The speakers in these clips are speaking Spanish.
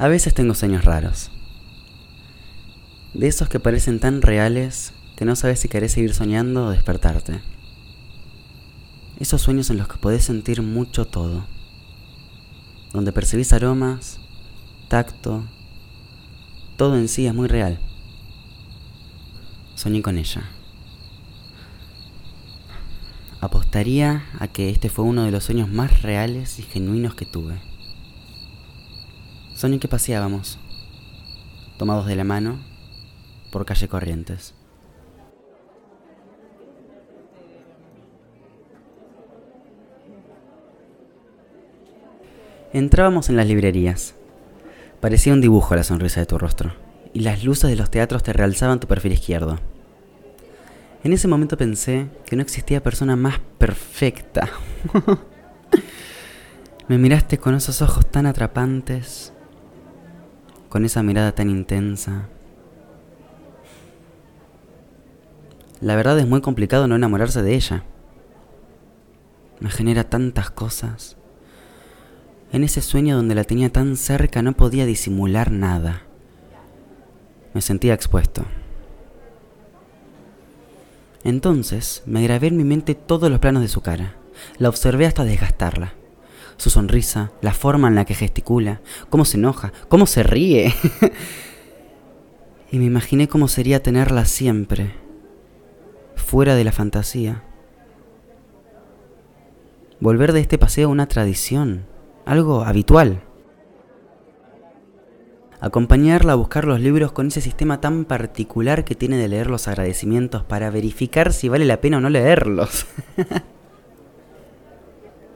A veces tengo sueños raros. De esos que parecen tan reales que no sabes si querés seguir soñando o despertarte. Esos sueños en los que podés sentir mucho todo. Donde percibís aromas, tacto, todo en sí es muy real. Soñé con ella. Apostaría a que este fue uno de los sueños más reales y genuinos que tuve. Soñé que paseábamos, tomados de la mano, por calle Corrientes. Entrábamos en las librerías. Parecía un dibujo la sonrisa de tu rostro, y las luces de los teatros te realzaban tu perfil izquierdo. En ese momento pensé que no existía persona más perfecta. Me miraste con esos ojos tan atrapantes, con esa mirada tan intensa. La verdad es muy complicado no enamorarse de ella. Me genera tantas cosas. En ese sueño donde la tenía tan cerca no podía disimular nada. Me sentía expuesto. Entonces me grabé en mi mente todos los planos de su cara. La observé hasta desgastarla. Su sonrisa, la forma en la que gesticula, cómo se enoja, cómo se ríe. y me imaginé cómo sería tenerla siempre, fuera de la fantasía. Volver de este paseo a una tradición algo habitual. Acompañarla a buscar los libros con ese sistema tan particular que tiene de leer los agradecimientos para verificar si vale la pena o no leerlos.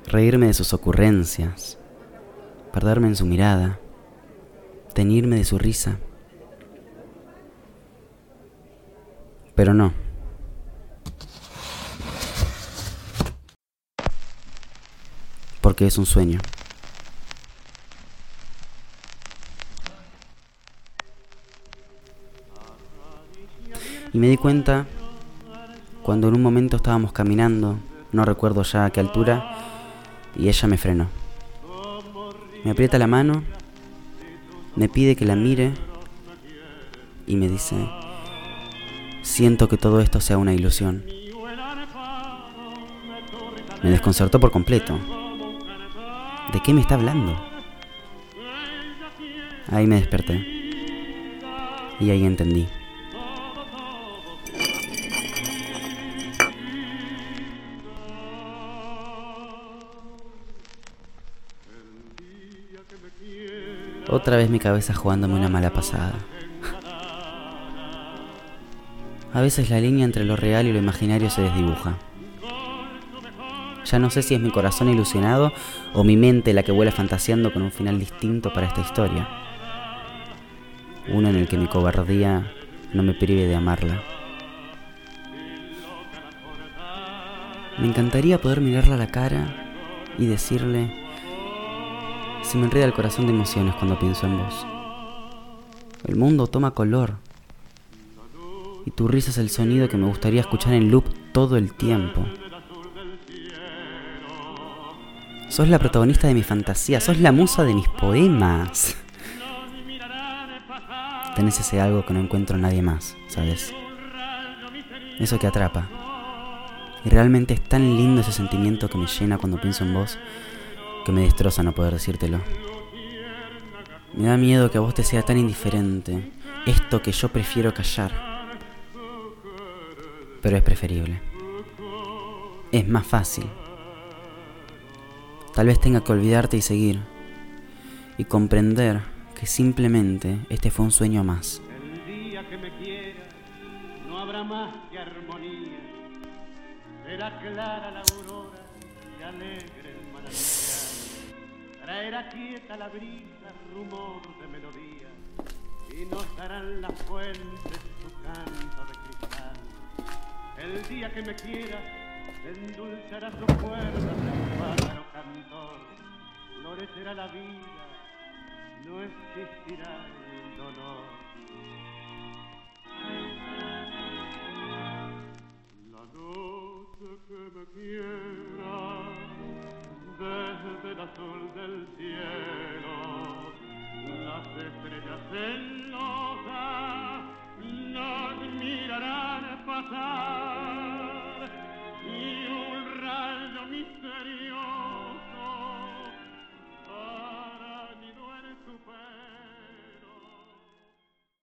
Reírme de sus ocurrencias, perderme en su mirada, teñirme de su risa. Pero no. Porque es un sueño. Y me di cuenta cuando en un momento estábamos caminando, no recuerdo ya a qué altura, y ella me frenó. Me aprieta la mano, me pide que la mire y me dice, siento que todo esto sea una ilusión. Me desconcertó por completo. ¿De qué me está hablando? Ahí me desperté. Y ahí entendí. Otra vez mi cabeza jugándome una mala pasada. A veces la línea entre lo real y lo imaginario se desdibuja. Ya no sé si es mi corazón ilusionado o mi mente la que vuela fantaseando con un final distinto para esta historia. Uno en el que mi cobardía no me prive de amarla. Me encantaría poder mirarla a la cara y decirle, se me enreda el corazón de emociones cuando pienso en vos. El mundo toma color. Y tu risa es el sonido que me gustaría escuchar en loop todo el tiempo. Sos la protagonista de mi fantasía, sos la musa de mis poemas. Tenés ese algo que no encuentro en nadie más, ¿sabes? Eso que atrapa. Y realmente es tan lindo ese sentimiento que me llena cuando pienso en vos que me destroza no poder decírtelo. Me da miedo que a vos te sea tan indiferente esto que yo prefiero callar. Pero es preferible. Es más fácil. Tal vez tenga que olvidarte y seguir. Y comprender que simplemente este fue un sueño más. El día que me quiera, no habrá más que armonía. Será clara la aurora y alegre el. Traerá quieta la brisa, rumor de melodía, y nos darán las fuentes su canto de cristal. El día que me quiera, endulzará su cuerda el pájaro cantor, florecerá la vida, no existirá el dolor.